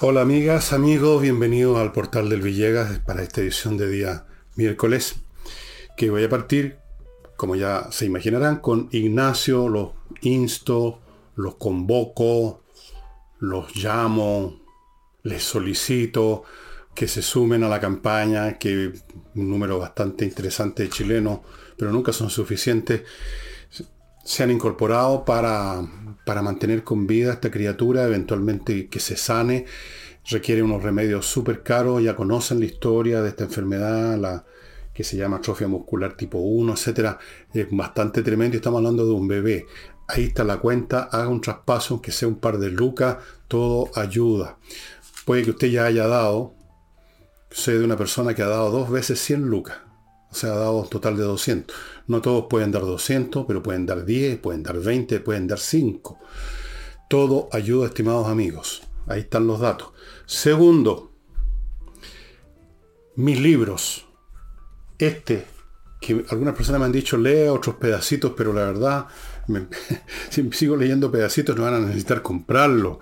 Hola amigas, amigos, bienvenidos al portal del Villegas para esta edición de día miércoles, que voy a partir, como ya se imaginarán, con Ignacio, los insto, los convoco, los llamo, les solicito que se sumen a la campaña, que un número bastante interesante de chilenos, pero nunca son suficientes, se han incorporado para, para mantener con vida a esta criatura, eventualmente que se sane. Requiere unos remedios súper caros, ya conocen la historia de esta enfermedad, la que se llama atrofia muscular tipo 1, etc. Es bastante tremendo estamos hablando de un bebé. Ahí está la cuenta, haga un traspaso, aunque sea un par de lucas, todo ayuda. Puede que usted ya haya dado, sé de una persona que ha dado dos veces 100 lucas o sea, ha dado un total de 200. No todos pueden dar 200, pero pueden dar 10, pueden dar 20, pueden dar 5. Todo ayuda, estimados amigos. Ahí están los datos. Segundo, mis libros. Este, que algunas personas me han dicho, lea otros pedacitos, pero la verdad, si sigo leyendo pedacitos, no van a necesitar comprarlo.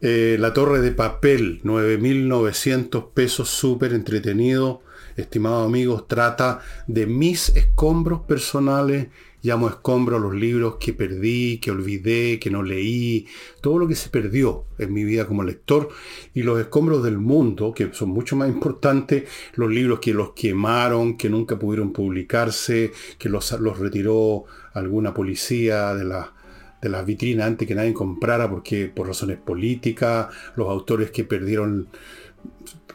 Eh, la torre de papel, 9.900 pesos, súper entretenido estimados amigos, trata de mis escombros personales. Llamo escombros los libros que perdí, que olvidé, que no leí, todo lo que se perdió en mi vida como lector. Y los escombros del mundo, que son mucho más importantes, los libros que los quemaron, que nunca pudieron publicarse, que los, los retiró alguna policía de la, de las vitrinas antes que nadie comprara porque por razones políticas, los autores que perdieron,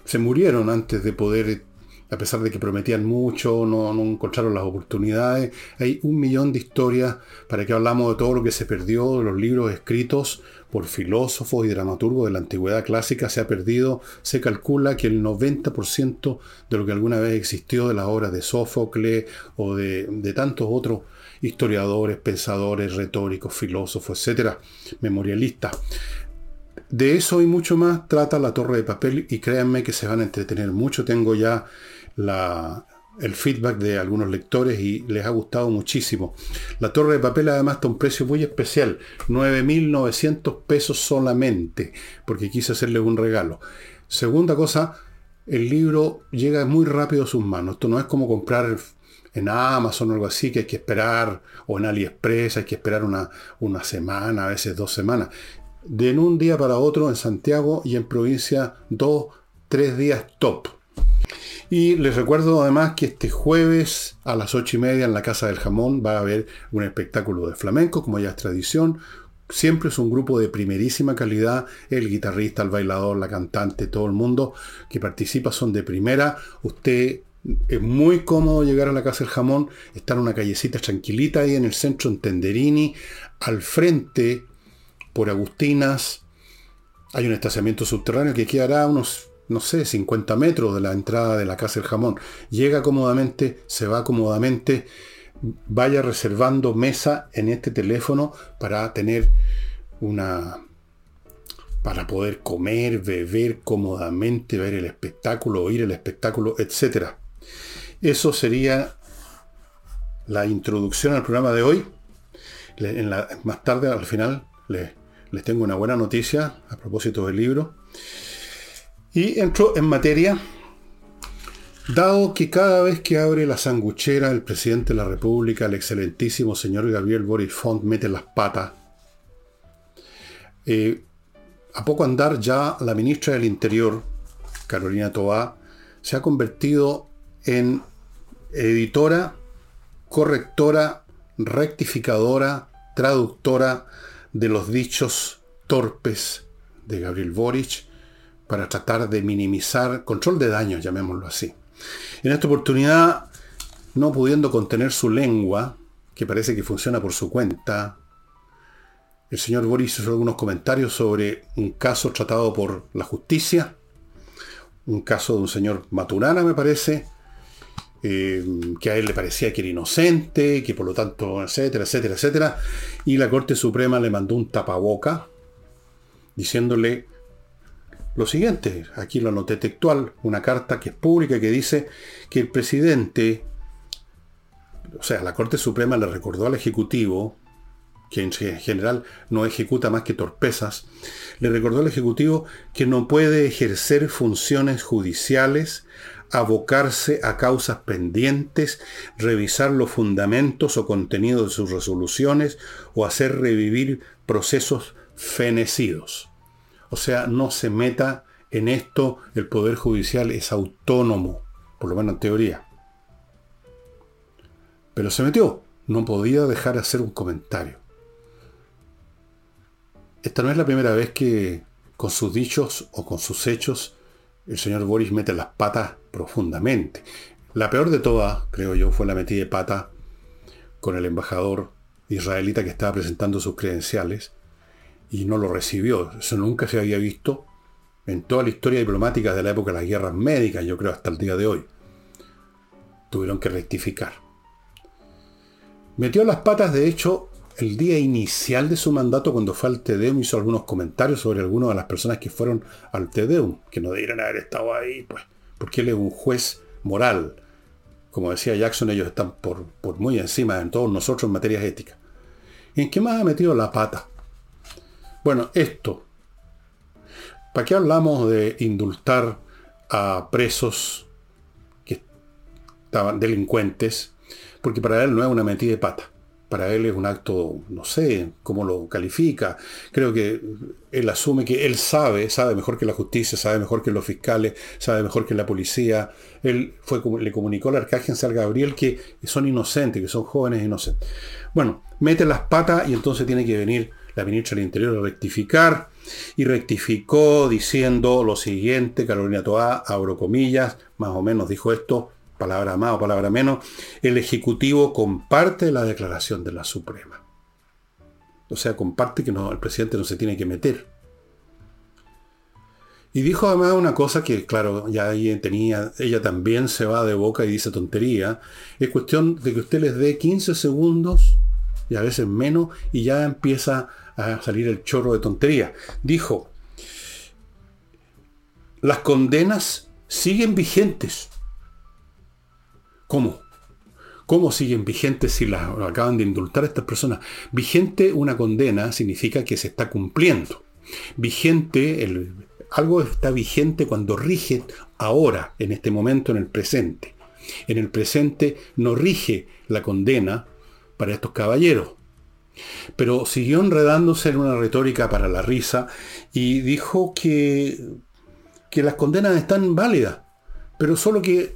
se murieron antes de poder a pesar de que prometían mucho, no, encontraron las oportunidades. Hay un millón de historias para que hablamos de todo lo que se perdió, de los libros escritos por filósofos y dramaturgos de la antigüedad clásica se ha perdido. Se calcula que el 90% de lo que alguna vez existió de las obras de Sófocles o de, de tantos otros historiadores, pensadores, retóricos, filósofos, etcétera, memorialistas. De eso y mucho más trata la torre de papel y créanme que se van a entretener mucho. Tengo ya el feedback de algunos lectores y les ha gustado muchísimo. La torre de papel además está a un precio muy especial, 9.900 pesos solamente, porque quise hacerle un regalo. Segunda cosa, el libro llega muy rápido a sus manos. Esto no es como comprar en Amazon o algo así, que hay que esperar, o en AliExpress, hay que esperar una, una semana, a veces dos semanas. De un día para otro en Santiago y en provincia, dos, tres días top. Y les recuerdo además que este jueves a las ocho y media en la Casa del Jamón va a haber un espectáculo de flamenco, como ya es tradición. Siempre es un grupo de primerísima calidad. El guitarrista, el bailador, la cantante, todo el mundo que participa son de primera. Usted es muy cómodo llegar a la Casa del Jamón. Está en una callecita tranquilita ahí en el centro, en Tenderini. Al frente, por Agustinas, hay un estacionamiento subterráneo que quedará unos no sé, 50 metros de la entrada de la Casa del Jamón. Llega cómodamente, se va cómodamente, vaya reservando mesa en este teléfono para tener una para poder comer, beber cómodamente, ver el espectáculo, oír el espectáculo, etc. Eso sería la introducción al programa de hoy. En la, más tarde, al final, les, les tengo una buena noticia a propósito del libro. Y entró en materia, dado que cada vez que abre la sanguchera el presidente de la República, el excelentísimo señor Gabriel Boris Font, mete las patas, eh, a poco andar ya la ministra del Interior, Carolina Toá, se ha convertido en editora, correctora, rectificadora, traductora de los dichos torpes de Gabriel Boric para tratar de minimizar control de daños, llamémoslo así. En esta oportunidad, no pudiendo contener su lengua, que parece que funciona por su cuenta, el señor Boris hizo algunos comentarios sobre un caso tratado por la justicia, un caso de un señor Maturana, me parece, eh, que a él le parecía que era inocente, que por lo tanto, etcétera, etcétera, etcétera, y la Corte Suprema le mandó un tapaboca diciéndole lo siguiente, aquí lo anoté textual, una carta que es pública que dice que el presidente, o sea, la Corte Suprema le recordó al Ejecutivo que en general no ejecuta más que torpezas, le recordó al Ejecutivo que no puede ejercer funciones judiciales, abocarse a causas pendientes, revisar los fundamentos o contenidos de sus resoluciones o hacer revivir procesos fenecidos. O sea, no se meta en esto, el Poder Judicial es autónomo, por lo menos en teoría. Pero se metió, no podía dejar de hacer un comentario. Esta no es la primera vez que con sus dichos o con sus hechos el señor Boris mete las patas profundamente. La peor de todas, creo yo, fue la metida de pata con el embajador israelita que estaba presentando sus credenciales y no lo recibió. Eso nunca se había visto en toda la historia diplomática de la época de las guerras médicas, yo creo hasta el día de hoy. Tuvieron que rectificar. Metió las patas, de hecho, el día inicial de su mandato, cuando fue al Tedeum, hizo algunos comentarios sobre algunas de las personas que fueron al Tedeum, que no debieran haber estado ahí, pues, porque él es un juez moral. Como decía Jackson, ellos están por, muy encima de todos nosotros en materias éticas. ¿Y en qué más ha metido la pata? Bueno, esto. ¿Para qué hablamos de indultar a presos que estaban delincuentes? Porque para él no es una metida de pata para él es un acto, no sé cómo lo califica. Creo que él asume que él sabe, sabe mejor que la justicia, sabe mejor que los fiscales, sabe mejor que la policía. Él fue, le comunicó al arcángel San Gabriel que son inocentes, que son jóvenes inocentes. Bueno, mete las patas y entonces tiene que venir la ministra del Interior rectificar. Y rectificó diciendo lo siguiente, Carolina Toá, abro comillas, más o menos dijo esto, palabra más o palabra menos, el Ejecutivo comparte la declaración de la Suprema. O sea, comparte que no, el presidente no se tiene que meter. Y dijo además una cosa que, claro, ya ahí tenía, ella también se va de boca y dice tontería. Es cuestión de que usted les dé 15 segundos, y a veces menos, y ya empieza a salir el chorro de tontería. Dijo, las condenas siguen vigentes. ¿Cómo? ¿Cómo siguen vigentes si las acaban de indultar a estas personas? Vigente una condena significa que se está cumpliendo. Vigente, el, algo está vigente cuando rige ahora, en este momento, en el presente. En el presente no rige la condena para estos caballeros. Pero siguió enredándose en una retórica para la risa y dijo que, que las condenas están válidas, pero solo que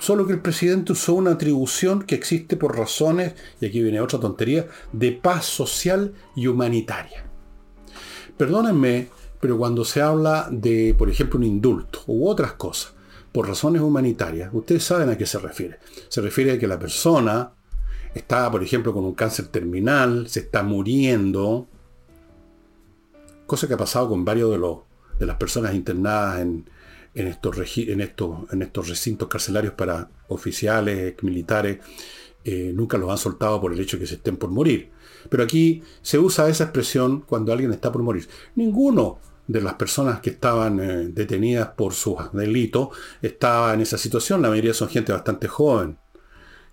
Solo que el presidente usó una atribución que existe por razones, y aquí viene otra tontería, de paz social y humanitaria. Perdónenme, pero cuando se habla de, por ejemplo, un indulto u otras cosas, por razones humanitarias, ustedes saben a qué se refiere. Se refiere a que la persona está, por ejemplo, con un cáncer terminal, se está muriendo, cosa que ha pasado con varios de, los, de las personas internadas en, en estos, en estos, en estos recintos carcelarios para oficiales, militares, eh, nunca los han soltado por el hecho de que se estén por morir. Pero aquí se usa esa expresión cuando alguien está por morir. Ninguno de las personas que estaban eh, detenidas por sus delitos estaba en esa situación. La mayoría son gente bastante joven,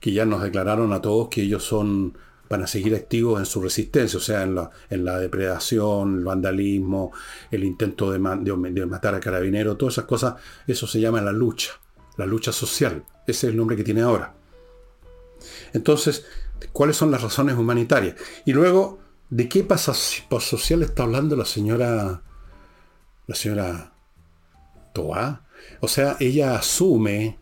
que ya nos declararon a todos que ellos son van a seguir activos en su resistencia, o sea, en la, en la depredación, el vandalismo, el intento de, matar a carabineros, todas esas cosas, eso se llama la lucha, la lucha social. Ese es el nombre que tiene ahora. Entonces, ¿cuáles son las razones humanitarias? Y luego, ¿de qué paz social está hablando la señora, la señora Toa? O sea, ella asume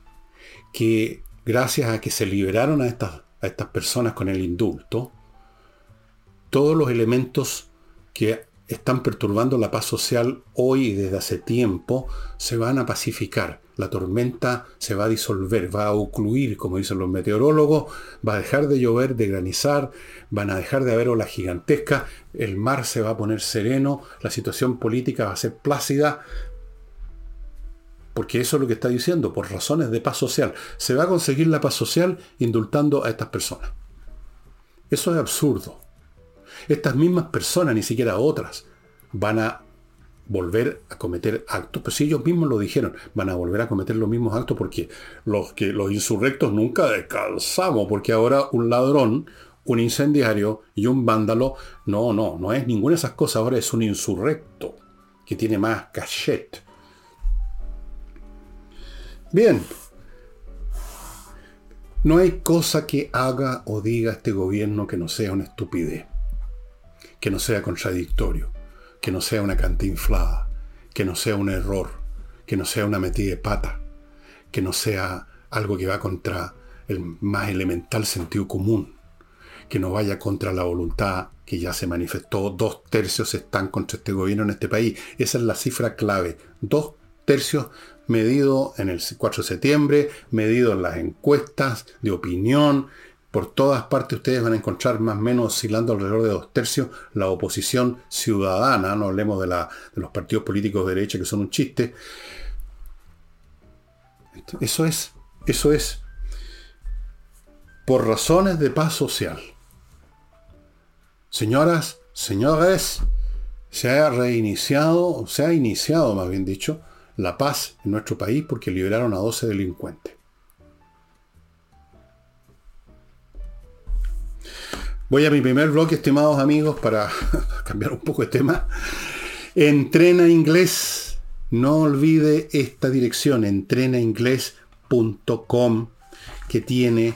que gracias a que se liberaron a estas a estas personas con el indulto, todos los elementos que están perturbando la paz social hoy y desde hace tiempo se van a pacificar. La tormenta se va a disolver, va a ocluir, como dicen los meteorólogos, va a dejar de llover, de granizar, van a dejar de haber olas gigantescas, el mar se va a poner sereno, la situación política va a ser plácida, porque eso es lo que está diciendo, por razones de paz social. Se va a conseguir la paz social indultando a estas personas. Eso es absurdo. Estas mismas personas, ni siquiera otras, van a volver a cometer actos. Pues si ellos mismos lo dijeron, van a volver a cometer los mismos actos porque los, que, los insurrectos nunca descansamos, porque ahora un ladrón un incendiario y un vándalo. No, no, no es ninguna de esas cosas. Ahora es un insurrecto que tiene más cachet. Bien. No hay cosa que haga o diga este gobierno que no sea una estupidez, que no sea contradictorio, que no sea una inflada, que no sea un error, que no sea una metida de pata, que no sea algo que va contra el más elemental sentido común, que no vaya contra la voluntad que ya se manifestó. Dos tercios están contra este gobierno en este país. Esa es la cifra clave. Dos tercios medido en el 4 de septiembre, medido en las encuestas de opinión. Por todas partes ustedes van a encontrar más o menos oscilando alrededor de dos tercios la oposición ciudadana, no hablemos de, la, de los partidos políticos de derecha que son un chiste. Eso es, eso es por razones de paz social. Señoras, señores, se ha reiniciado, se ha iniciado más bien dicho, la paz en nuestro país porque liberaron a 12 delincuentes. Voy a mi primer bloque, estimados amigos, para cambiar un poco de tema. Entrena inglés. No olvide esta dirección, entrenainglés.com, que tiene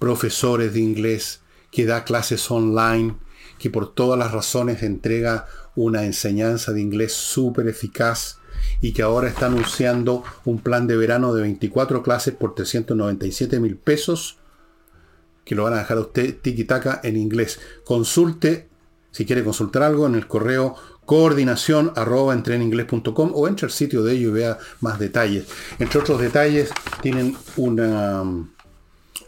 profesores de inglés, que da clases online, que por todas las razones entrega una enseñanza de inglés súper eficaz y que ahora está anunciando un plan de verano de 24 clases por 397 mil pesos, que lo van a dejar a usted tiki-taka en inglés. Consulte, si quiere consultar algo, en el correo coordinación arroba entreninglés.com o entre el sitio de ellos y vea más detalles. Entre otros detalles, tienen una,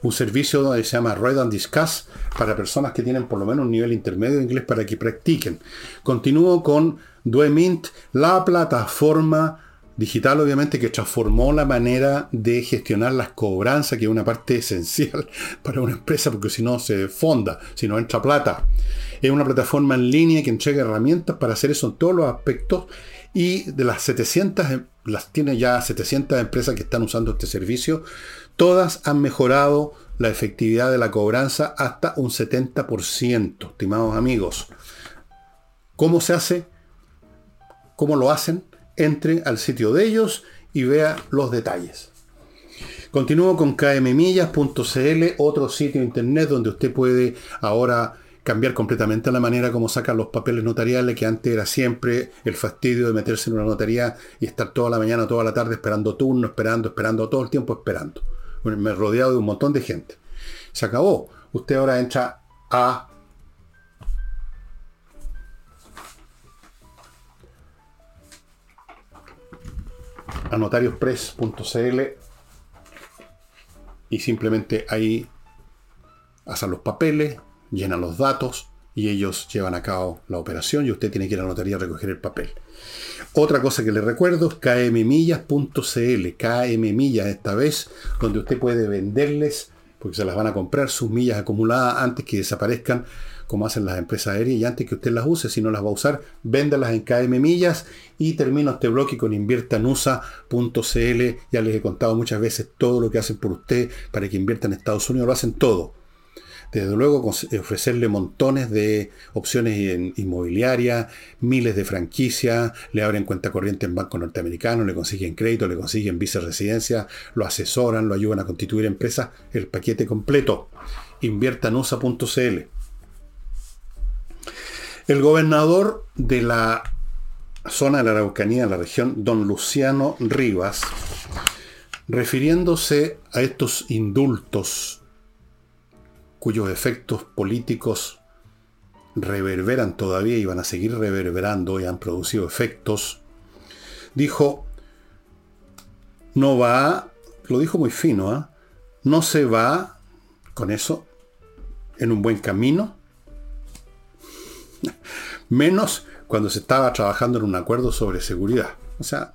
un servicio donde se llama Read and Discuss para personas que tienen por lo menos un nivel intermedio de inglés para que practiquen. Continúo con Duemint, la plataforma digital obviamente que transformó la manera de gestionar las cobranzas, que es una parte esencial para una empresa, porque si no se fonda, si no entra plata. Es una plataforma en línea que entrega herramientas para hacer eso en todos los aspectos y de las 700, las tiene ya 700 empresas que están usando este servicio, todas han mejorado la efectividad de la cobranza hasta un 70%, estimados amigos. ¿Cómo se hace? ¿Cómo lo hacen? Entre al sitio de ellos y vea los detalles. Continúo con kmmillas.cl, otro sitio internet donde usted puede ahora cambiar completamente la manera como sacan los papeles notariales, que antes era siempre el fastidio de meterse en una notaría y estar toda la mañana, toda la tarde esperando turno, esperando, esperando, todo el tiempo esperando. Me he rodeado de un montón de gente. Se acabó. Usted ahora entra a a notariospress.cl y simplemente ahí hacen los papeles, llenan los datos y ellos llevan a cabo la operación y usted tiene que ir a la notaría a recoger el papel. Otra cosa que le recuerdo es kmmillas.cl, kmmillas esta vez, donde usted puede venderles, porque se las van a comprar, sus millas acumuladas antes que desaparezcan como hacen las empresas aéreas, y antes que usted las use, si no las va a usar, véndalas en KM Millas y termino este bloque con inviertanusa.cl. Ya les he contado muchas veces todo lo que hacen por usted para que invierta en Estados Unidos, lo hacen todo. Desde luego ofrecerle montones de opciones inmobiliarias, miles de franquicias, le abren cuenta corriente en banco norteamericano, le consiguen crédito, le consiguen viceresidencia, lo asesoran, lo ayudan a constituir empresas, el paquete completo. Inviertanusa.cl. El gobernador de la zona de la Araucanía, la región, don Luciano Rivas, refiriéndose a estos indultos cuyos efectos políticos reverberan todavía y van a seguir reverberando y han producido efectos, dijo, no va, lo dijo muy fino, ¿ah? no se va con eso en un buen camino, Menos cuando se estaba trabajando en un acuerdo sobre seguridad. O sea,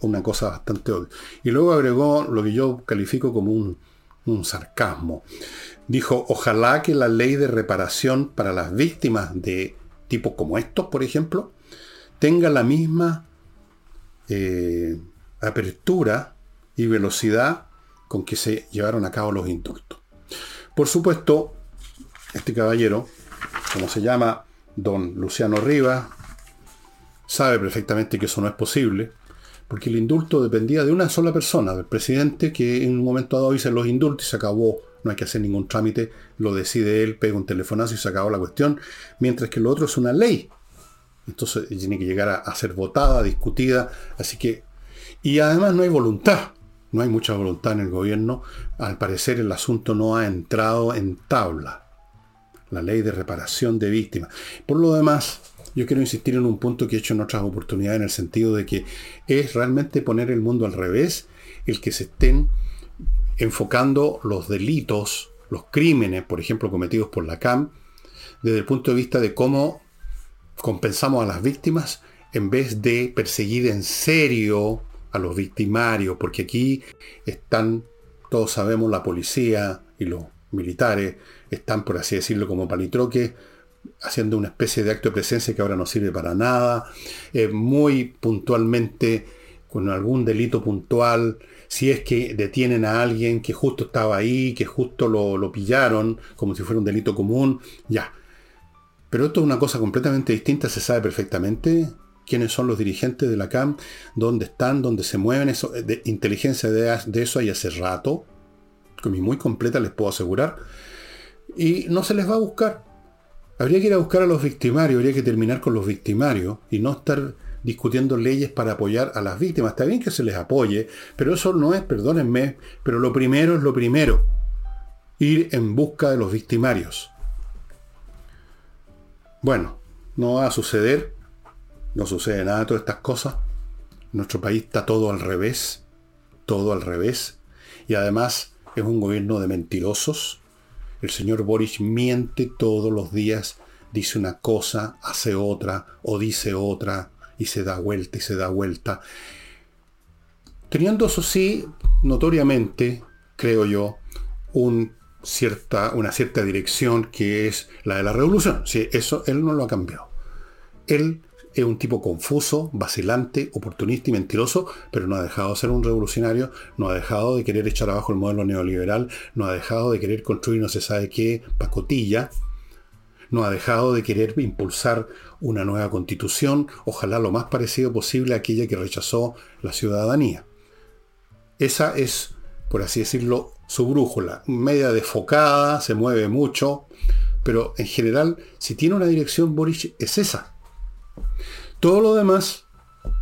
una cosa bastante obvia. Y luego agregó lo que yo califico como un, sarcasmo. Dijo, ojalá que la ley de reparación para las víctimas de tipos como estos, por ejemplo, tenga la misma eh, apertura y velocidad con que se llevaron a cabo los indultos. Por supuesto, este caballero, como se llama don Luciano Rivas, sabe perfectamente que eso no es posible, porque el indulto dependía de una sola persona, del presidente, que en un momento dado dice los indultos y se acabó, no hay que hacer ningún trámite, lo decide él, pega un telefonazo y se acabó la cuestión, mientras que lo otro es una ley. Entonces tiene que llegar a, ser votada, discutida, así que... Y además no hay voluntad, no hay mucha voluntad en el gobierno, al parecer el asunto no ha entrado en tabla, la ley de reparación de víctimas. Por lo demás, yo quiero insistir en un punto que he hecho en otras oportunidades, en el sentido de que es realmente poner el mundo al revés el que se estén enfocando los delitos, los crímenes, por ejemplo, cometidos por la CAM, desde el punto de vista de cómo compensamos a las víctimas en vez de perseguir en serio a los victimarios, porque aquí están, todos sabemos, la policía y los militares están, por así decirlo, como palitroques, haciendo una especie de acto de presencia que ahora no sirve para nada, eh, muy puntualmente, con algún delito puntual, si es que detienen a alguien que justo estaba ahí, que justo lo, lo pillaron, como si fuera un delito común, ya. Pero esto es una cosa completamente distinta, se sabe perfectamente quiénes son los dirigentes de la CAM, dónde están, dónde se mueven, eso, de inteligencia de, eso hay hace rato, muy completa les puedo asegurar, y no se les va a buscar. Habría que ir a buscar a los victimarios, habría que terminar con los victimarios y no estar discutiendo leyes para apoyar a las víctimas. Está bien que se les apoye, pero eso no es, perdónenme, pero lo primero es lo primero. Ir en busca de los victimarios. Bueno, no va a suceder, no sucede nada de todas estas cosas. Nuestro país está todo al revés, todo al revés. Y además es un gobierno de mentirosos, el señor Boris miente todos los días, dice una cosa, hace otra, o dice otra, y se da vuelta y se da vuelta. Teniendo eso sí, notoriamente, creo yo, una cierta dirección que es la de la revolución. Sí, eso él no lo ha cambiado. Él es un tipo confuso, vacilante, oportunista y mentiroso, pero no ha dejado de ser un revolucionario, no ha dejado de querer echar abajo el modelo neoliberal, no ha dejado de querer construir no se sabe qué pacotilla, no ha dejado de querer impulsar una nueva constitución, ojalá lo más parecido posible a aquella que rechazó la ciudadanía. Esa es, por así decirlo, su brújula, media desfocada, se mueve mucho, pero en general, si tiene una dirección, Boris es esa. Todo lo demás,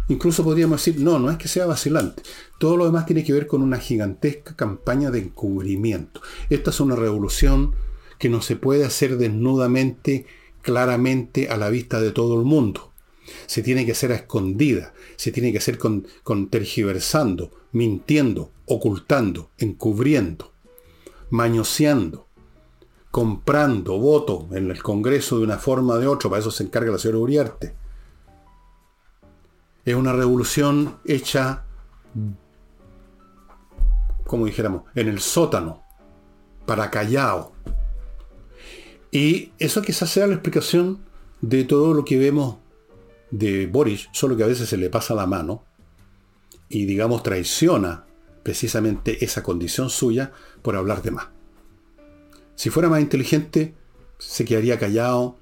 incluso podríamos decir, no, no es que sea vacilante. Todo lo demás tiene que ver con una gigantesca campaña de encubrimiento. Esta es una revolución que no se puede hacer desnudamente, claramente a la vista de todo el mundo. Se tiene que hacer a escondida, se tiene que hacer con, con tergiversando, mintiendo, ocultando, encubriendo, mañoseando, comprando votos en el Congreso de una forma o de otra. Para eso se encarga la señora Uriarte es una revolución hecha, como dijéramos, en el sótano, para Callao. Y eso quizás sea la explicación de todo lo que vemos de Boris, solo que a veces se le pasa la mano y digamos traiciona precisamente esa condición suya por hablar de más. Si fuera más inteligente, se quedaría callado,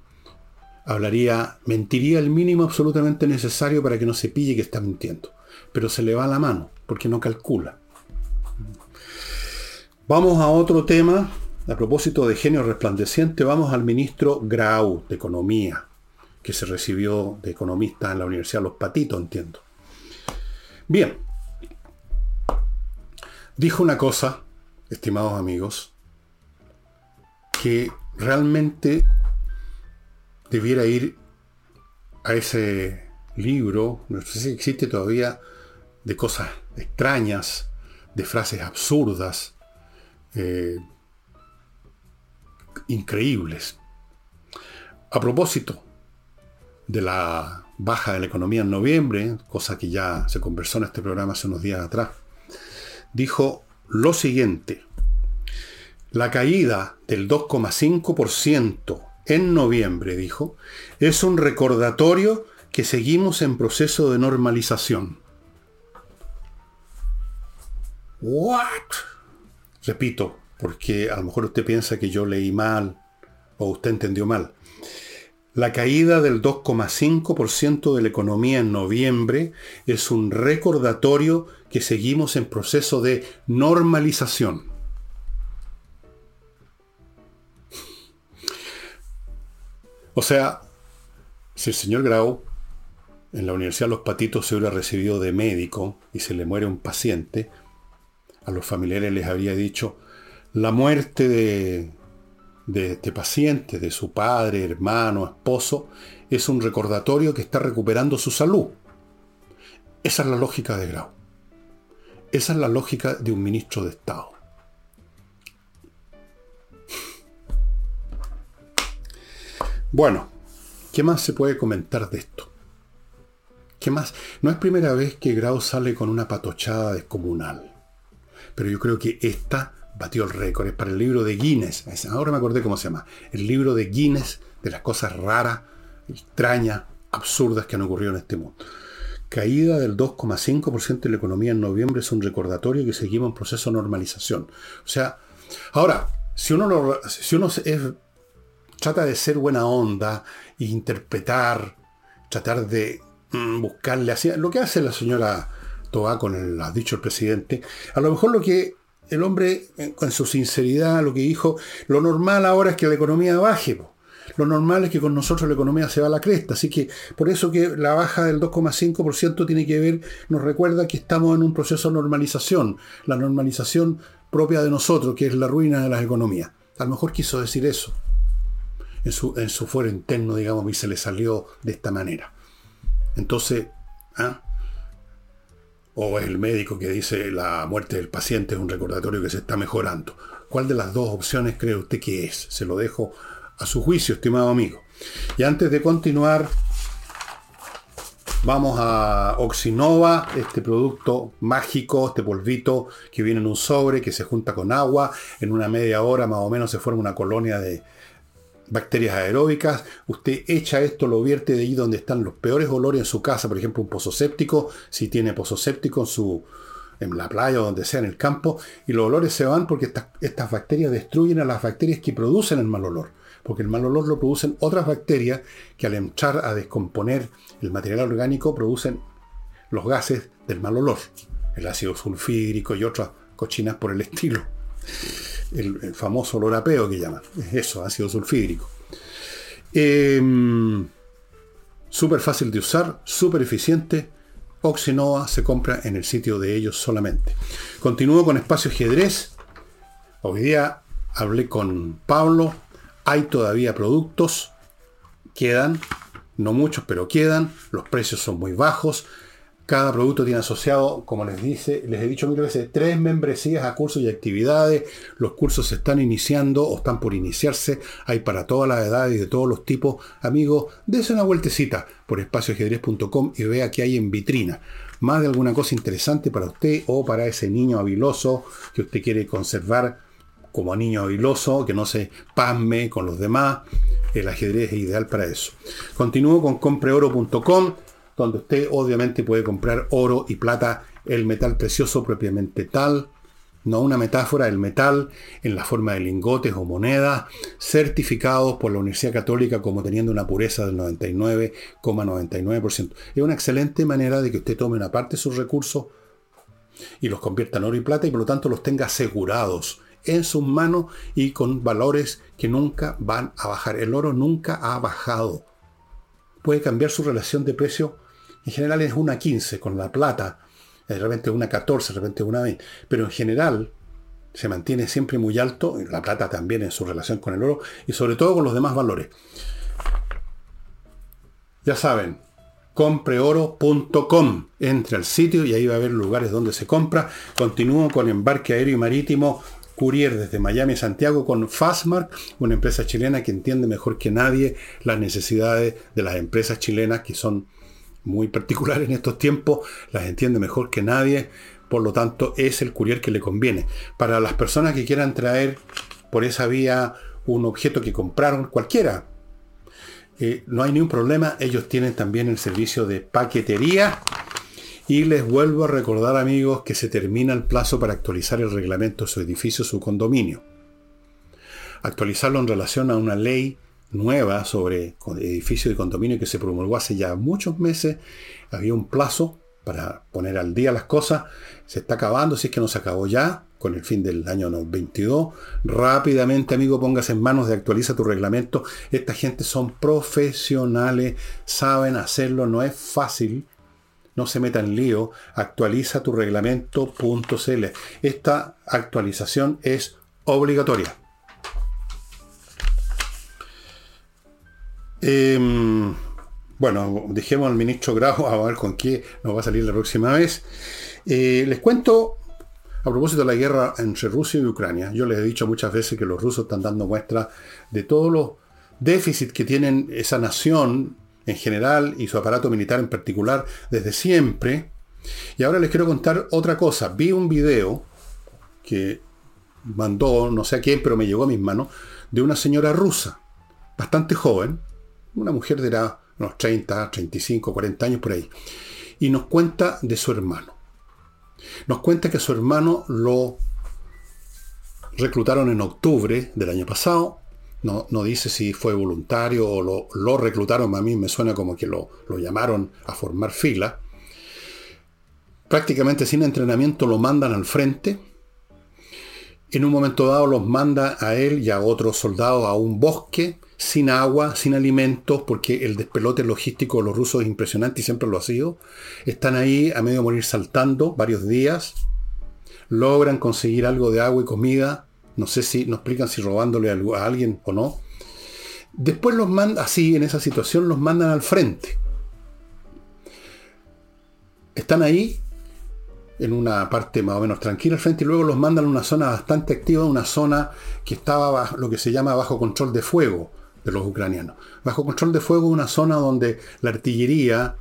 hablaría, mentiría el mínimo absolutamente necesario para que no se pille que está mintiendo. Pero se le va la mano, porque no calcula. Vamos a otro tema. A propósito de genio resplandeciente, vamos al ministro Grau de Economía, que se recibió de economista en la Universidad Los Patitos, entiendo. Bien. Dijo una cosa, estimados amigos, que realmente debiera ir a ese libro, no sé si existe todavía, de cosas extrañas, de frases absurdas, eh, increíbles. A propósito de la baja de la economía en noviembre, cosa que ya se conversó en este programa hace unos días atrás, dijo lo siguiente, la caída del 2,5% en noviembre, dijo, es un recordatorio que seguimos en proceso de normalización. ¿What? Repito, porque a lo mejor usted piensa que yo leí mal o usted entendió mal. La caída del 2,5% de la economía en noviembre es un recordatorio que seguimos en proceso de normalización. O sea, si el señor Grau en la Universidad de Los Patitos se hubiera recibido de médico y se le muere un paciente, a los familiares les habría dicho, la muerte de, de este paciente, de su padre, hermano, esposo, es un recordatorio que está recuperando su salud. Esa es la lógica de Grau. Esa es la lógica de un ministro de Estado. Bueno, ¿qué más se puede comentar de esto? ¿Qué más? No es primera vez que Grau sale con una patochada descomunal. Pero yo creo que esta batió el récord. Es para el libro de Guinness. Ahora me acordé cómo se llama. El libro de Guinness de las cosas raras, extrañas, absurdas que han ocurrido en este mundo. Caída del 2,5% de la economía en noviembre es un recordatorio que seguimos en proceso de normalización. O sea, ahora, si uno, si uno trata de ser buena onda e interpretar, tratar de mm, buscarle así, lo que hace la señora Toa con el, ha dicho el presidente, a lo mejor lo que el hombre, con su sinceridad, lo que dijo, lo normal ahora es que la economía baje. Lo normal es que con nosotros la economía se va a la cresta. Así que por eso que la baja del 2,5% tiene que ver, nos recuerda que estamos en un proceso de normalización. La normalización propia de nosotros, que es la ruina de las economías. A lo mejor quiso decir eso. En su, en su fuero interno, digamos, y se le salió de esta manera. Entonces, ¿ah? o es el médico que dice la muerte del paciente es un recordatorio que se está mejorando. ¿Cuál de las dos opciones cree usted que es? Se lo dejo a su juicio, estimado amigo. Y antes de continuar, vamos a Oxinova, este producto mágico, este polvito que viene en un sobre, que se junta con agua, en una media hora más o menos se forma una colonia de bacterias aeróbicas. Usted echa esto, lo vierte de ahí donde están los peores olores en su casa, por ejemplo un pozo séptico, si tiene pozo séptico en su en la playa o donde sea en el campo, y los olores se van porque estas, bacterias destruyen a las bacterias que producen el mal olor porque el mal olor lo producen otras bacterias que al entrar a descomponer el material orgánico producen los gases del mal olor, el ácido sulfídrico y otras cochinas por el estilo. El, famoso olor apeo que llaman, es eso, ácido sulfídrico. Em, súper fácil de usar, súper eficiente. Oxinova se compra en el sitio de ellos solamente. Continúo con Espacio Ajedrez. Hoy día hablé con Pablo, hay todavía productos, quedan, no muchos, pero quedan, los precios son muy bajos. Cada producto tiene asociado, como les dice, les he dicho mil veces, tres membresías a cursos y actividades. Los cursos se están iniciando o están por iniciarse. Hay para todas las edades y de todos los tipos. Amigos, dése una vueltecita por espacioajedrez.com y vea que hay en vitrina. Más de alguna cosa interesante para usted o para ese niño habiloso que usted quiere conservar como niño habiloso, que no se pasme con los demás. El ajedrez es ideal para eso. Continúo con compreoro.com, donde usted obviamente puede comprar oro y plata, el metal precioso propiamente tal, no una metáfora, el metal en la forma de lingotes o monedas, certificados por la Universidad Católica como teniendo una pureza del 99,99%. Es una excelente manera de que usted tome una parte de sus recursos y los convierta en oro y plata y por lo tanto los tenga asegurados en sus manos y con valores que nunca van a bajar. El oro nunca ha bajado. Puede cambiar su relación de precio. En general es una 15 con la plata. De repente una 14, de repente una 20. Pero en general se mantiene siempre muy alto. La plata también en su relación con el oro. Y sobre todo con los demás valores. Ya saben, compreoro.com. Entre al sitio y ahí va a haber lugares donde se compra. Continúo con embarque aéreo y marítimo Courier desde Miami a Santiago con Fastmark, una empresa chilena que entiende mejor que nadie las necesidades de las empresas chilenas que son muy particulares en estos tiempos, las entiende mejor que nadie, por lo tanto es el courier que le conviene. Para las personas que quieran traer por esa vía un objeto que compraron cualquiera, eh, no hay ningún problema, ellos tienen también el servicio de paquetería y les vuelvo a recordar amigos que se termina el plazo para actualizar el reglamento de su edificio, su condominio. actualizarlo en relación a una ley nueva sobre edificios de condominio que se promulgó hace ya muchos meses. Había un plazo para poner al día las cosas. Se está acabando, si es que no se acabó ya, con el fin del año 22. Rápidamente, amigo, póngase en manos de actualiza tu reglamento. Esta gente son profesionales, saben hacerlo, no es fácil. No se meta en lío. Actualiza tu reglamento.cl. Esta actualización es obligatoria. Em, bueno, dejemos al ministro Grau a ver con qué nos va a salir la próxima vez. Eh, les cuento a propósito de la guerra entre Rusia y Ucrania. Yo les he dicho muchas veces que los rusos están dando muestra de todos los déficits que tienen esa nación en general y su aparato militar en particular desde siempre. Y ahora les quiero contar otra cosa. Vi un video que mandó, no sé a quién, pero me llegó a mis manos, de una señora rusa, bastante joven, una mujer de unos 30, 35, 40 años por ahí, y nos cuenta de su hermano. Nos cuenta que su hermano lo reclutaron en octubre del año pasado. No, no dice si fue voluntario o lo, lo, reclutaron, a mí me suena como que lo, lo llamaron a formar fila. Prácticamente sin entrenamiento lo mandan al frente. En un momento dado los manda a él y a otros soldados a un bosque sin agua, sin alimentos, porque el despelote logístico de los rusos es impresionante y siempre lo ha sido. Están ahí a medio morir saltando varios días. Logran conseguir algo de agua y comida. No sé si nos explican si robándole a alguien o no. Después los mandan, así en esa situación, los mandan al frente. Están ahí en una parte más o menos tranquila al frente y luego los mandan a una zona bastante activa, una zona que estaba lo que se llama bajo control de fuego los ucranianos. Bajo control de fuego una zona donde la artillería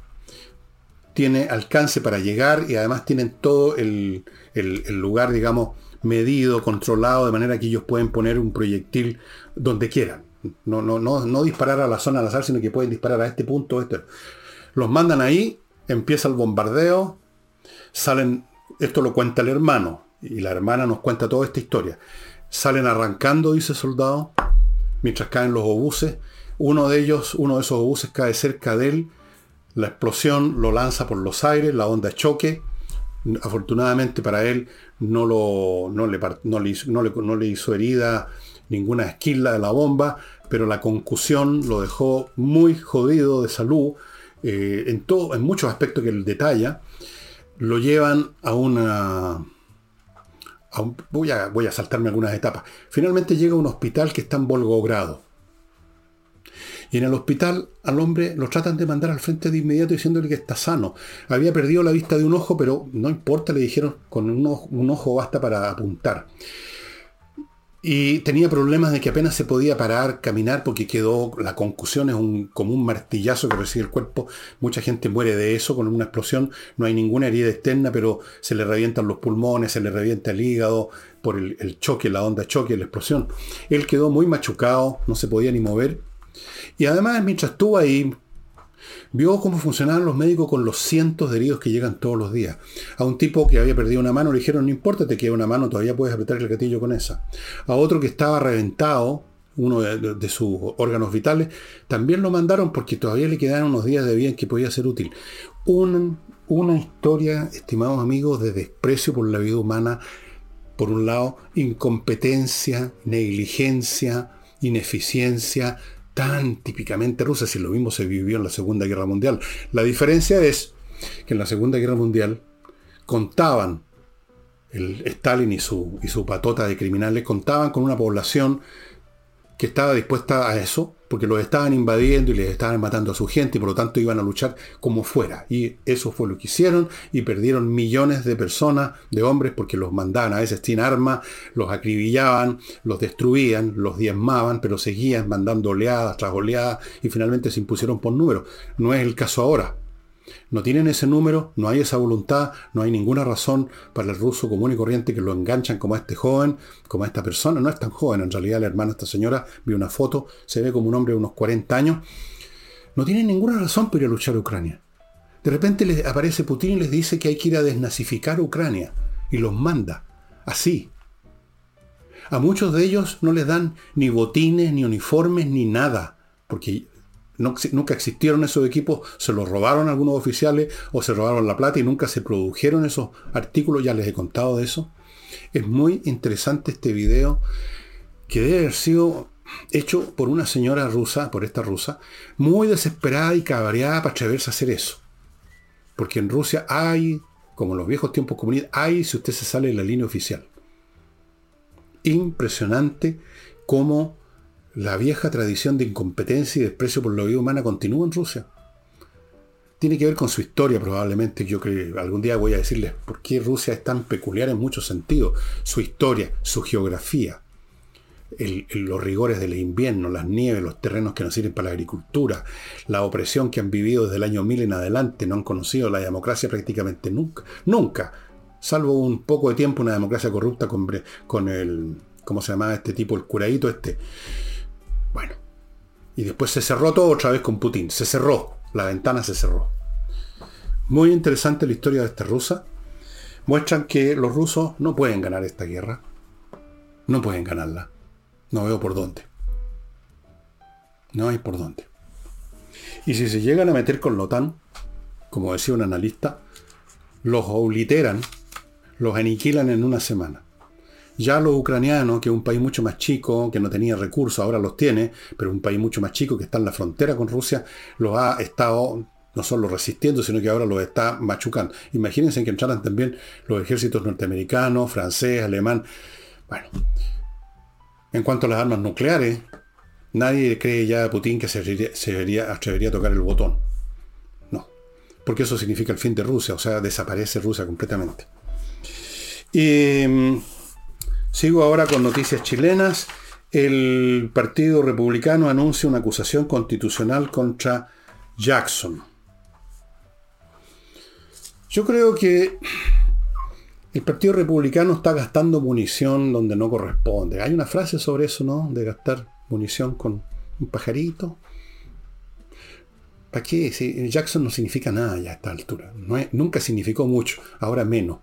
tiene alcance para llegar y además tienen todo el, lugar, digamos, medido, controlado, de manera que ellos pueden poner un proyectil donde quieran. No, no, no, no disparar a la zona al azar, sino que pueden disparar a este punto. Este. Los mandan ahí, empieza el bombardeo, salen, esto lo cuenta el hermano, y la hermana nos cuenta toda esta historia. Salen arrancando, dice el soldado, mientras caen los obuses. Uno de ellos, uno de esos obuses cae cerca de él. La explosión lo lanza por los aires, la onda choque. Afortunadamente para él no, lo, no, le, no, le, hizo, no, le, hizo herida ninguna esquila de la bomba, pero la concusión lo dejó muy jodido de salud eh, en, todo, en muchos aspectos que él detalla. Lo llevan a una voy, a, voy a saltarme algunas etapas. Finalmente llega a un hospital que está en Volgogrado. Y en el hospital al hombre lo tratan de mandar al frente de inmediato diciéndole que está sano. Había perdido la vista de un ojo, pero no importa, le dijeron, con un ojo basta para apuntar. Y tenía problemas de que apenas se podía parar, caminar, porque quedó, la concusión es un, como un martillazo que recibe el cuerpo. Mucha gente muere de eso con una explosión. No hay ninguna herida externa, pero se le revientan los pulmones, se le revienta el hígado por el, el choque, la onda choque, la explosión. Él quedó muy machucado, no se podía ni mover. Y además, mientras estuvo ahí, Vio cómo funcionaban los médicos con los cientos de heridos que llegan todos los días. A un tipo que había perdido una mano le dijeron, no importa, te queda una mano, todavía puedes apretar el gatillo con esa. A otro que estaba reventado, uno de, sus órganos vitales, también lo mandaron porque todavía le quedaban unos días de vida en que podía ser útil. una historia, estimados amigos, de desprecio por la vida humana. Por un lado, incompetencia, negligencia, ineficiencia, tan típicamente rusa, si lo mismo se vivió en la Segunda Guerra Mundial. La diferencia es que en la Segunda Guerra Mundial contaban, el Stalin y su, y su patota de criminales contaban con una población que estaba dispuesta a eso, porque los estaban invadiendo y les estaban matando a su gente y por lo tanto iban a luchar como fuera. Y eso fue lo que hicieron y perdieron millones de personas, de hombres, porque los mandaban a veces sin armas, los acribillaban, los destruían, los diezmaban, pero seguían mandando oleadas tras oleadas y finalmente se impusieron por número. No es el caso ahora. No tienen ese número, no hay esa voluntad, no hay ninguna razón para el ruso común y corriente que lo enganchan como a este joven, como a esta persona. No es tan joven, en realidad la hermana de esta señora, vi una foto, se ve como un hombre de unos 40 años. No tienen ninguna razón para ir a luchar a Ucrania. De repente les aparece Putin y les dice que hay que ir a desnazificar Ucrania y los manda. Así. A muchos de ellos no les dan ni botines, ni uniformes, ni nada, porque nunca existieron esos equipos, se los robaron algunos oficiales o se robaron la plata y nunca se produjeron esos artículos, ya les he contado de eso. Es muy interesante este video que debe haber sido hecho por una señora rusa, por esta rusa, muy desesperada y cabreada para atreverse a hacer eso. Porque en Rusia hay, como en los viejos tiempos comunistas, hay si usted se sale de la línea oficial. Impresionante cómo la vieja tradición de incompetencia y desprecio por la vida humana continúa en Rusia. Tiene que ver con su historia probablemente. Yo creo que algún día voy a decirles por qué Rusia es tan peculiar en muchos sentidos. Su historia, su geografía, los rigores del invierno, las nieves, los terrenos que no sirven para la agricultura, la opresión que han vivido desde el año 1000 en adelante, no han conocido la democracia prácticamente nunca. Nunca. Salvo un poco de tiempo una democracia corrupta con, el... ¿Cómo se llama este tipo? El curadito este bueno. Y después se cerró todo otra vez con Putin. Se cerró. La ventana se cerró. Muy interesante la historia de esta rusa. Muestran que los rusos no pueden ganar esta guerra. No pueden ganarla. No veo por dónde. No hay por dónde. Y si se llegan a meter con la como decía un analista, los obliteran, los aniquilan en una semana. Ya los ucranianos, que es un país mucho más chico, que no tenía recursos, ahora los tiene, pero un país mucho más chico que está en la frontera con Rusia, los ha estado no solo resistiendo, sino que ahora los está machucando. Imagínense que entraran también los ejércitos norteamericanos, francés, alemán. Bueno, en cuanto a las armas nucleares, nadie cree ya a Putin que se, se atrevería a tocar el botón. No, porque eso significa el fin de Rusia, o sea, desaparece Rusia completamente. Y Sigo ahora con noticias chilenas. El Partido Republicano anuncia una acusación constitucional contra Jackson. Yo creo que el Partido Republicano está gastando munición donde no corresponde. Hay una frase sobre eso, ¿no? De gastar munición con un pajarito. ¿Para qué? Jackson no significa nada ya a esta altura. nunca significó mucho, ahora menos.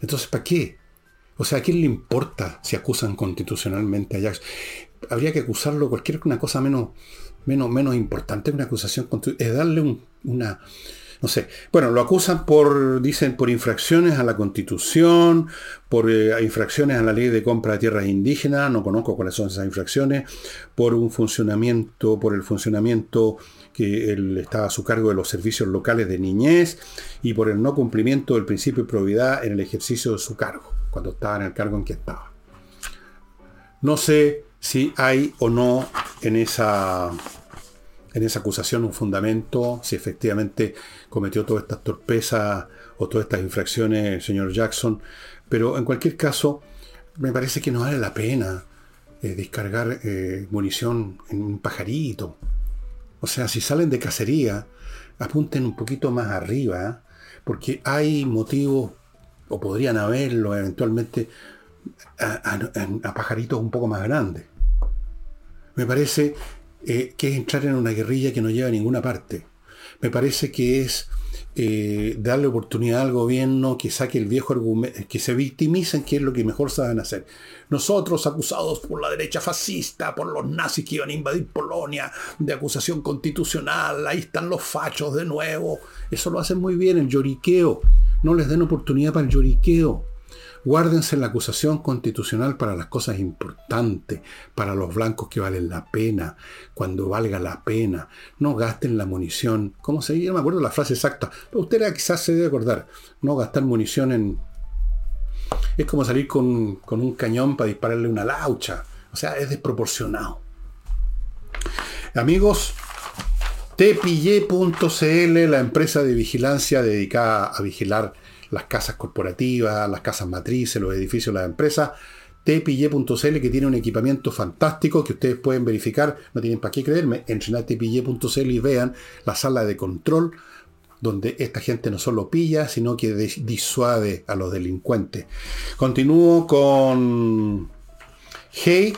Entonces, ¿para qué? O sea, ¿a quién le importa si acusan constitucionalmente a Jackson? Habría que acusarlo cualquier una cosa menos, menos, menos importante que una acusación es darle una, no sé. Bueno, lo acusan por, dicen, por infracciones a la constitución, por eh, infracciones a la ley de compra de tierras indígenas, no conozco cuáles son esas infracciones, por un funcionamiento, por el funcionamiento que él estaba a su cargo de los servicios locales de niñez y por el no cumplimiento del principio de probidad en el ejercicio de su cargo cuando estaba en el cargo en que estaba. No sé si hay o no en esa, en esa acusación un fundamento, si efectivamente cometió todas estas torpezas o todas estas infracciones el señor Jackson, pero en cualquier caso me parece que no vale la pena eh, descargar eh, munición en un pajarito. O sea, si salen de cacería, apunten un poquito más arriba, porque hay motivos o podrían haberlo eventualmente a, pajaritos un poco más grandes. Me parece eh, que es entrar en una guerrilla que no lleva a ninguna parte. Me parece que es eh, darle oportunidad al gobierno que saque el viejo argumento, que se victimicen, que es lo que mejor saben hacer. Nosotros, acusados por la derecha fascista, por los nazis que iban a invadir Polonia, de acusación constitucional, ahí están los fachos de nuevo. Eso lo hacen muy bien, el lloriqueo. No les den oportunidad para el lloriqueo. Guárdense la acusación constitucional para las cosas importantes, para los blancos que valen la pena, cuando valga la pena. No gasten la munición. ¿Cómo se dice? No me acuerdo la frase exacta, pero usted quizás se debe acordar. No gastar munición en... Es como salir con, con un cañón para dispararle una laucha. O sea, es desproporcionado. Amigos, tepille.cl, la empresa de vigilancia dedicada a vigilar las casas corporativas, las casas matrices, los edificios las empresas. tpille.cl que tiene un equipamiento fantástico que ustedes pueden verificar, no tienen para qué creerme, entren a y vean la sala de control donde esta gente no solo pilla, sino que disuade a los delincuentes. Continúo con Hey,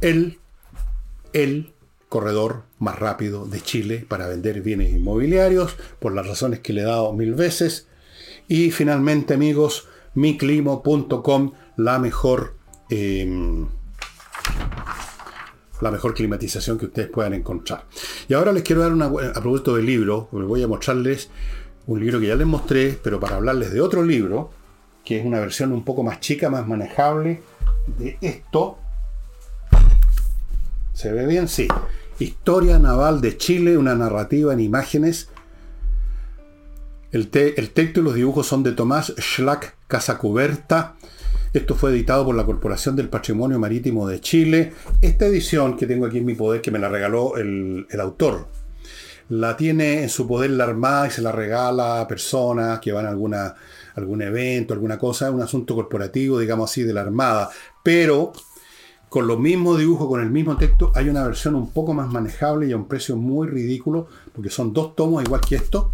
el, el corredor más rápido de Chile para vender bienes inmobiliarios, por las razones que le he dado mil veces. Y finalmente, amigos, miclimo.com, la mejor em, la mejor climatización que ustedes puedan encontrar. Y ahora les quiero dar una, a propósito del libro, voy a mostrarles un libro que ya les mostré, pero para hablarles de otro libro, que es una versión un poco más chica, más manejable de esto. ¿Se ve bien? Sí. Historia Naval de Chile, una narrativa en imágenes. El, el texto y los dibujos son de Tomás Schlack Casacuberta. Esto fue editado por la Corporación del Patrimonio Marítimo de Chile. Esta edición que tengo aquí en mi poder, que me la regaló el, autor, la tiene en su poder la Armada y se la regala a personas que van a alguna, algún evento, alguna cosa, un asunto corporativo, digamos así, de la Armada. Pero con los mismos dibujos, con el mismo texto, hay una versión un poco más manejable y a un precio muy ridículo, porque son dos tomos igual que esto,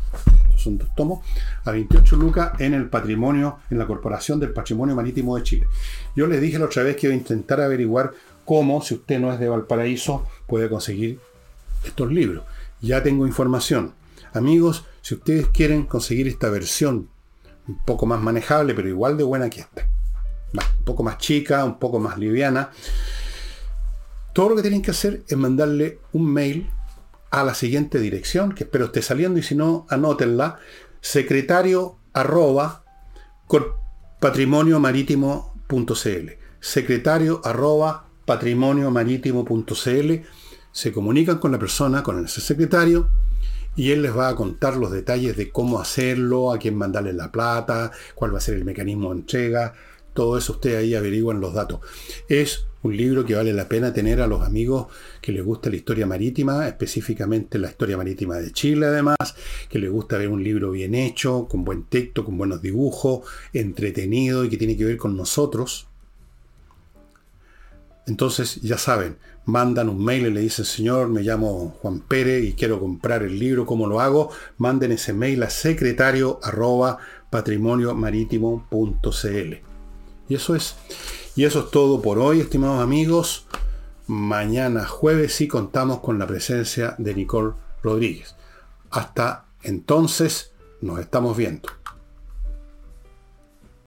son dos tomos, a 28 lucas en el patrimonio, en la Corporación del Patrimonio Marítimo de Chile. Yo les dije la otra vez que iba a intentar averiguar cómo, si usted no es de Valparaíso, puede conseguir estos libros. Ya tengo información. Amigos, si ustedes quieren conseguir esta versión un poco más manejable, pero igual de buena que esta, un poco más chica, un poco más liviana. Todo lo que tienen que hacer es mandarle un mail a la siguiente dirección, que espero esté saliendo y si no, anótenla, secretario arroba patrimonio marítimo.cl. Secretario arroba patrimonio marítimo.cl. Se comunican con la persona, con el secretario, y él les va a contar los detalles de cómo hacerlo, a quién mandarle la plata, cuál va a ser el mecanismo de entrega, todo eso ustedes ahí averiguan los datos. Es un libro que vale la pena tener a los amigos que les gusta la historia marítima, específicamente la historia marítima de Chile además, que les gusta ver un libro bien hecho, con buen texto, con buenos dibujos, entretenido y que tiene que ver con nosotros. Entonces, ya saben, mandan un mail y le dicen, señor, me llamo Juan Pérez y quiero comprar el libro, ¿cómo lo hago? Manden ese mail a secretario arroba y eso es. Y eso es todo por hoy, estimados amigos. Mañana jueves sí contamos con la presencia de Nicole Rodríguez. Hasta entonces nos estamos viendo.